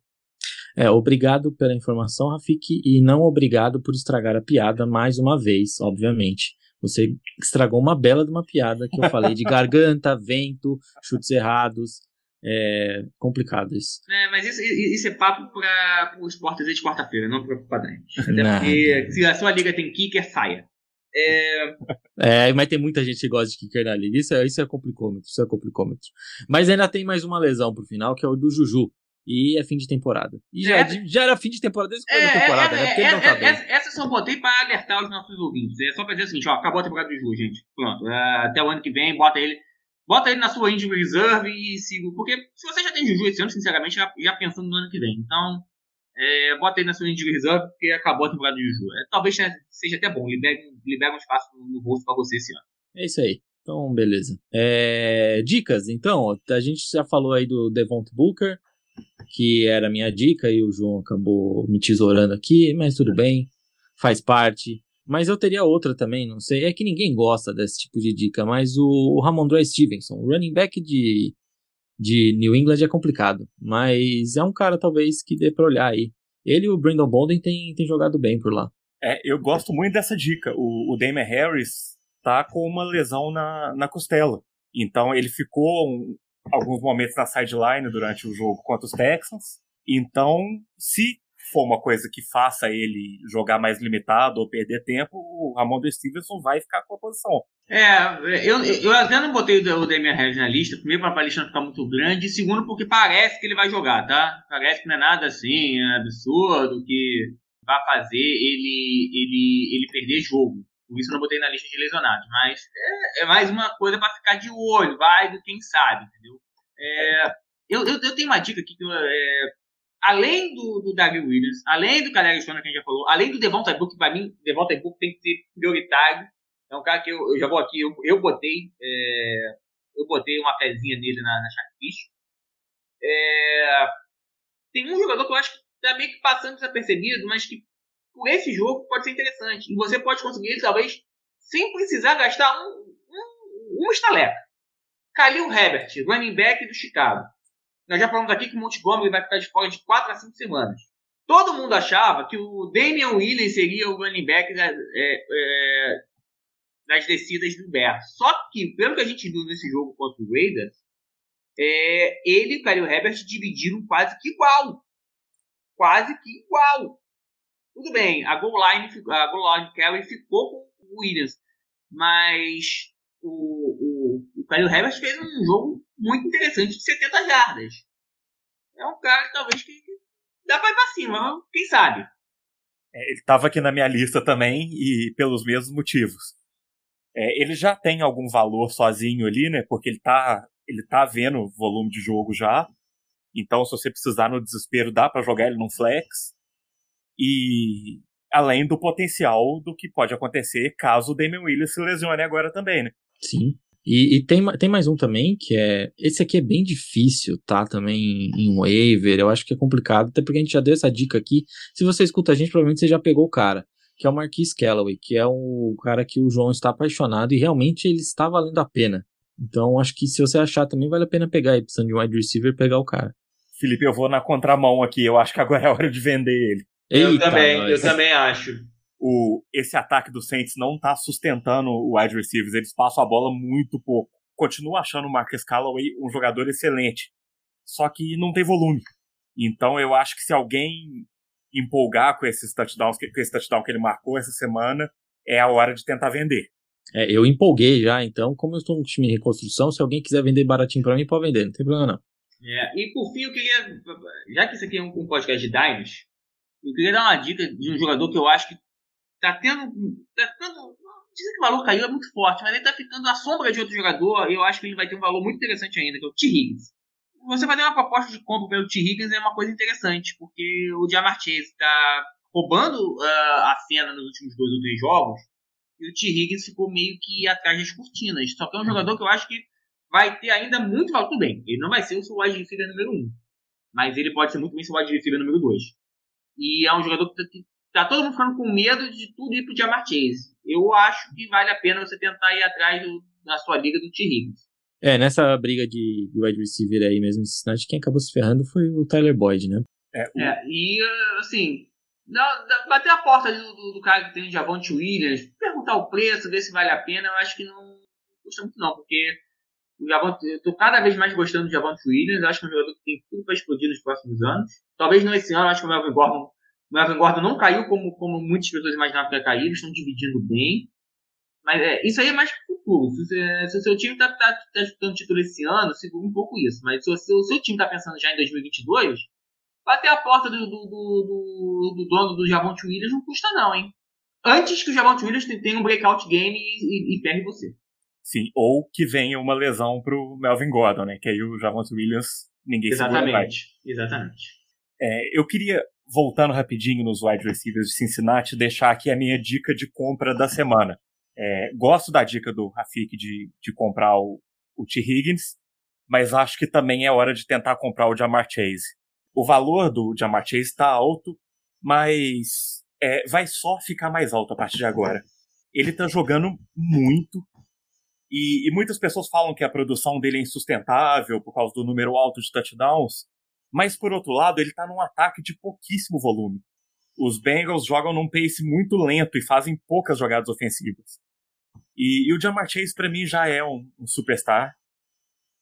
A: É, obrigado pela informação, Rafik, e não obrigado por estragar a piada mais uma vez, obviamente. Você estragou uma bela de uma piada que eu falei de garganta, vento, chutes errados. É complicado isso.
B: É, mas isso, isso é papo para o Sport de quarta-feira, não para o padrão. Até porque se a sua liga tem kicker, saia. É...
A: é, mas tem muita gente que gosta de kicker na liga. Isso é, isso é complicômetro, isso é complicômetro. Mas ainda tem mais uma lesão pro final, que é o do Juju. E é fim de temporada. E já, é, já era fim de temporada desde da temporada, né? Porque ele não tá bem.
B: Essa, essa só botei para alertar os nossos ouvintes. É só pra dizer o seguinte, ó, acabou a temporada do Juju, gente. Pronto. até o ano que vem, bota ele Bota ele na sua injury reserve e siga. Porque se você já tem Juju esse ano, sinceramente, já, já pensando no ano que vem. Então, é, bota ele na sua injury reserve porque acabou a temporada de Juju. É, talvez seja até bom, libera, libera um espaço no, no rosto para você esse ano.
A: É isso aí. Então, beleza. É, dicas, então, a gente já falou aí do Devont Booker, que era a minha dica, e o João acabou me tesourando aqui, mas tudo bem, faz parte. Mas eu teria outra também, não sei. É que ninguém gosta desse tipo de dica, mas o, Ramondre Stevenson, running back de, de New England é complicado, mas é um cara talvez que dê pra olhar aí. Ele e o Brandon Bolden tem, tem jogado bem por lá.
C: É, eu gosto muito dessa dica. O, o Harris tá com uma lesão na, na costela. Então ele ficou um, alguns momentos na sideline durante o jogo contra os Texans. Então, se for uma coisa que faça ele jogar mais limitado ou perder tempo, o Ramon Stevenson vai ficar com a posição.
B: É, eu, eu até não botei o Damian Harris na lista, primeiro para a lista não ficar muito grande, e segundo porque parece que ele vai jogar, tá? Parece que não é nada assim, é absurdo, que vai fazer ele, ele, ele perder jogo. Por isso eu não botei na lista de lesionados, mas é, é mais uma coisa para ficar de olho, vai do quem sabe, entendeu? É, eu, eu, eu, tenho uma dica aqui que eu, é, além do, do David Williams, além do Caleb Stone que a gente já falou, além do Devonta Book, para mim, Devonta Book tem que ser prioritário. É um cara que eu, eu já vou aqui, eu, eu botei, é, eu botei uma fezinha nele na, na. É, tem um jogador que eu acho que tá meio que passando desapercebido, mas que por esse jogo pode ser interessante. E você pode conseguir ele, talvez, sem precisar gastar um, um, uma estaleca. Khalil Herbert, running back do Chicago. Nós já falamos aqui que o Montgomery vai ficar de fora de 4 a 5 semanas. Todo mundo achava que o Damian Williams seria o running back da, é, é, das descidas do Bears. Só que, pelo que a gente viu nesse jogo contra o Raiders, é, ele e o Khalil Herbert dividiram quase que igual. Quase que igual. Tudo bem, a goal line, a goal line carry ficou com o Williams, mas o, o, o Herbert fez um jogo muito interessante de 70 jardas. É um cara talvez que dá para ir para cima, quem sabe.
C: É, ele estava aqui na minha lista também e pelos mesmos motivos. É, ele já tem algum valor sozinho ali, né? Porque ele tá, ele tá vendo volume de jogo já. Então, se você precisar no desespero, dá para jogar ele num flex. E além do potencial do que pode acontecer caso o Damian Williams se lesione agora também, né?
A: Sim. E, e, tem, tem mais um também, que é. Esse aqui é bem difícil, tá? Também em waiver. Eu acho que é complicado, até porque a gente já deu essa dica aqui. Se você escuta a gente, provavelmente você já pegou o cara. Que é o Marquis Callaway, que é o cara que o João está apaixonado e realmente ele está valendo a pena. Então acho que se você achar também vale a pena pegar aí, precisando de um wide receiver, pegar o cara.
C: Felipe, eu vou na contramão aqui. Eu acho que agora é hora de vender ele.
B: Eu Eita, também, nós. eu também acho
C: o, esse ataque do Saints não está sustentando o wide receivers, eles passam a bola muito pouco. Continuo achando o Marcus Callaway um jogador excelente, só que não tem volume. Então eu acho que se alguém empolgar com esses touchdowns, com esse touchdown que ele marcou essa semana, é a hora de tentar vender.
A: É, eu empolguei já, então, como eu estou no time de reconstrução, se alguém quiser vender baratinho para mim, pode vender, não tem problema não.
B: É, e por fim, eu queria, já que isso aqui é um, um podcast de Dinos, eu queria dar uma dica de um jogador que eu acho que tá tendo. Tá ficando. Dizem que o valor caiu é muito forte, mas ele tá ficando à sombra de outro jogador. Eu acho que ele vai ter um valor muito interessante ainda, que é o T. Higgins. Você fazer uma proposta de compra pelo T. Higgins é uma coisa interessante, porque o Jamar Chase tá roubando uh, a cena nos últimos dois ou três jogos, e o T. Higgins ficou meio que atrás das cortinas. Só que é um jogador que eu acho que vai ter ainda muito valor. Tudo bem, ele não vai ser o seu wide receiver número um, mas ele pode ser muito bem seu wide receiver número dois. E é um jogador que tá todo mundo ficando com medo de tudo ir pro Jamar Chase. Eu acho que vale a pena você tentar ir atrás do, na sua liga do T. Higgins.
A: É, nessa briga de, de wide receiver aí mesmo, quem acabou se ferrando foi o Tyler Boyd, né?
B: É, o... é e assim, dá, dá, bater a porta do, do, do, cara que tem o Javonte Williams, perguntar o preço, ver se vale a pena, eu acho que não custa muito não, porque o Javonte, eu tô cada vez mais gostando do Javonte Williams, acho que é um jogador que tem tudo para explodir nos próximos anos. Talvez não esse ano, acho que o Melvin Gordon o Melvin Gordon não caiu como, como muitas pessoas imaginavam que ia cair, eles estão dividindo bem. Mas é, isso aí é mais pro futuro. Se, você, se o seu time está tá, tá disputando título esse ano, segura um pouco isso. Mas se o seu, time está pensando já em 2022, bater a porta do, do, do, do dono do Javonte Williams não custa não, hein? Antes que o Javonte Williams tenha um breakout game e, e, e ferre você.
C: Sim, ou que venha uma lesão pro Melvin Gordon, né? Que aí o Javonte Williams ninguém
B: Exatamente, exatamente.
C: É, eu queria voltando rapidinho nos wide receivers de Cincinnati, deixar aqui a minha dica de compra da semana. É, gosto da dica do Rafik de, de comprar o, o T. Higgins, mas acho que também é hora de tentar comprar o Jamar Chase. O valor do Jamar Chase está alto, mas é, vai só ficar mais alto a partir de agora. Ele está jogando muito E, e, muitas pessoas falam que a produção dele é insustentável por causa do número alto de touchdowns, mas por outro lado, ele está num ataque de pouquíssimo volume. Os Bengals jogam num pace muito lento e fazem poucas jogadas ofensivas. E, e o Jamar Chase, para mim, já é um, um superstar.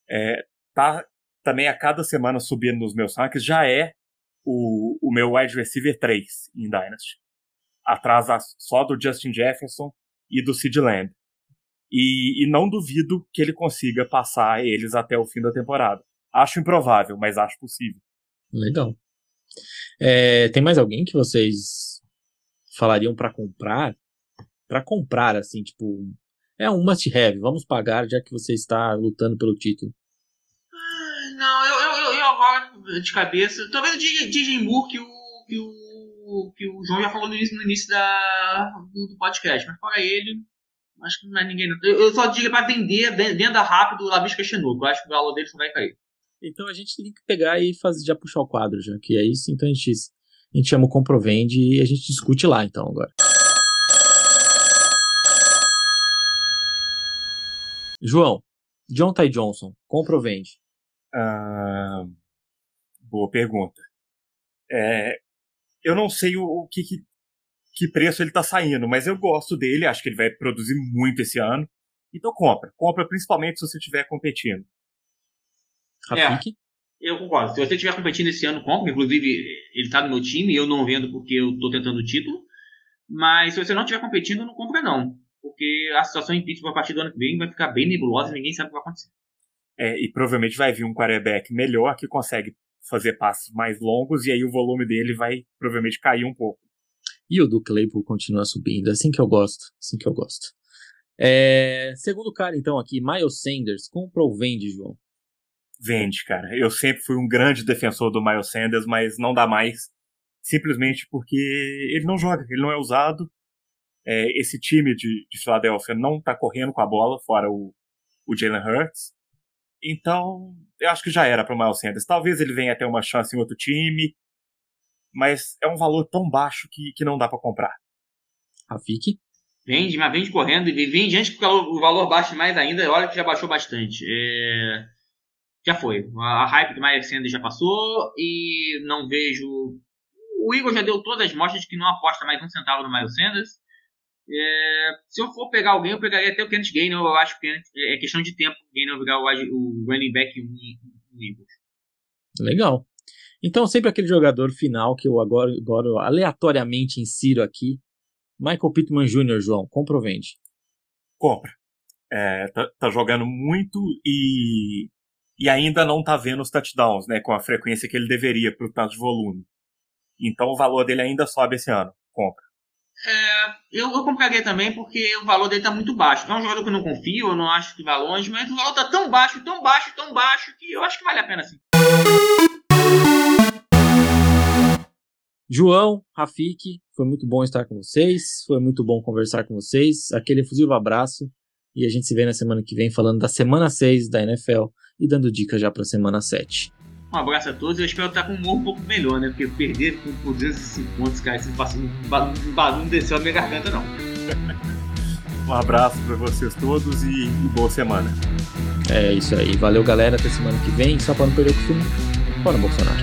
C: É, tá também a cada semana subindo nos meus rankings, já é o, o meu wide receiver 3 em Dynasty. Atrás só do Justin Jefferson e do Sid Lamb. E, e não duvido que ele consiga passar eles até o fim da temporada. Acho improvável, mas acho possível.
A: Legal. É, tem mais alguém que vocês falariam para comprar? Para comprar, assim, tipo, é um must have, vamos pagar já que você está lutando pelo título.
B: Ah, não, eu, eu, eu, agora de cabeça, talvez o DJ Moore que o, que o, que o João já falou no início, no início da, do, do podcast, mas fora ele, acho que não é ninguém. Eu, eu só digo para vender, venda rápido o Lavisca Chinook, eu acho que o valor dele não vai cair.
A: Então a gente tem que pegar e fazer, já puxar o quadro, já que é isso. Então a gente, a gente chama o Comprovende e a gente discute lá, então, agora. João, John Ty Johnson, compra ou vende?
C: Ah, boa pergunta. É, eu não sei o, o que, que, que, preço ele está saindo, mas eu gosto dele, acho que ele vai produzir muito esse ano. Então compra. Compra principalmente se você estiver competindo.
B: Rafik? É, eu concordo. Se você estiver competindo esse ano, compra. Inclusive, ele está no meu time, eu não vendo porque eu estou tentando o título. Mas se você não estiver competindo, não compra não. Porque a situação em Pittsburgh a partir do ano que vem vai ficar bem nebulosa e ninguém sabe o que vai acontecer.
C: É, e provavelmente vai vir um quarterback melhor que consegue fazer passos mais longos e aí o volume dele vai provavelmente cair um pouco.
A: E o do Claypool continua subindo, assim que eu gosto, assim que eu gosto. É, segundo cara então aqui, Miles Sanders, compra ou vende, João?
C: Vende, cara. Eu sempre fui um grande defensor do Miles Sanders, mas não dá mais. Simplesmente porque ele não joga, ele não é usado. É, esse time de, de Filadélfia não tá correndo com a bola, fora o, o Jalen Hurts. Então, eu acho que já era para o Miles Sanders. Talvez ele venha ter uma chance em outro time, mas é um valor tão baixo que, que não dá para comprar.
A: Rafik?
B: Vende, mas vende correndo e vende antes que o valor baixe mais ainda. Olha que já baixou bastante. É já foi. A, hype do Miles Sanders já passou e não vejo. O Igor já deu todas as mostras de que não aposta mais um centavo no Miles Sanders. É, se eu for pegar alguém, eu pegaria até o Kenneth Gainer. Eu acho que é questão de tempo o Gainer virar o, o running back no Eagles.
A: Legal. Então, sempre aquele jogador final que eu agora, agora aleatoriamente insiro aqui. Michael Pittman Jr., João, compra ou vende?
C: Compra. É, tá, tá, jogando muito e e ainda não está vendo os touchdowns, né, com a frequência que ele deveria para o tanto de volume. Então o valor dele ainda sobe esse ano. Compra.
B: É, eu, eu, compraria também porque o valor dele está muito baixo. É um jogador que eu não confio, eu não acho que vai longe, mas o valor está tão baixo, tão baixo, tão baixo que eu acho que vale a pena sim.
A: João, Rafik, foi muito bom estar com vocês, foi muito bom conversar com vocês. Aquele efusivo abraço e a gente se vê na semana que vem falando da semana 6 da NFL e dando dicas já para a semana 7.
B: Um abraço a todos. Eu espero estar com um humor um pouco melhor, né? Porque perder por 205 pontos, cara, esse não, não desceu a minha garganta, não.
C: um abraço para vocês todos e, e, boa semana.
A: É isso aí. Valeu, galera. Até semana que vem. Só para não perder o costume, fora Bolsonaro.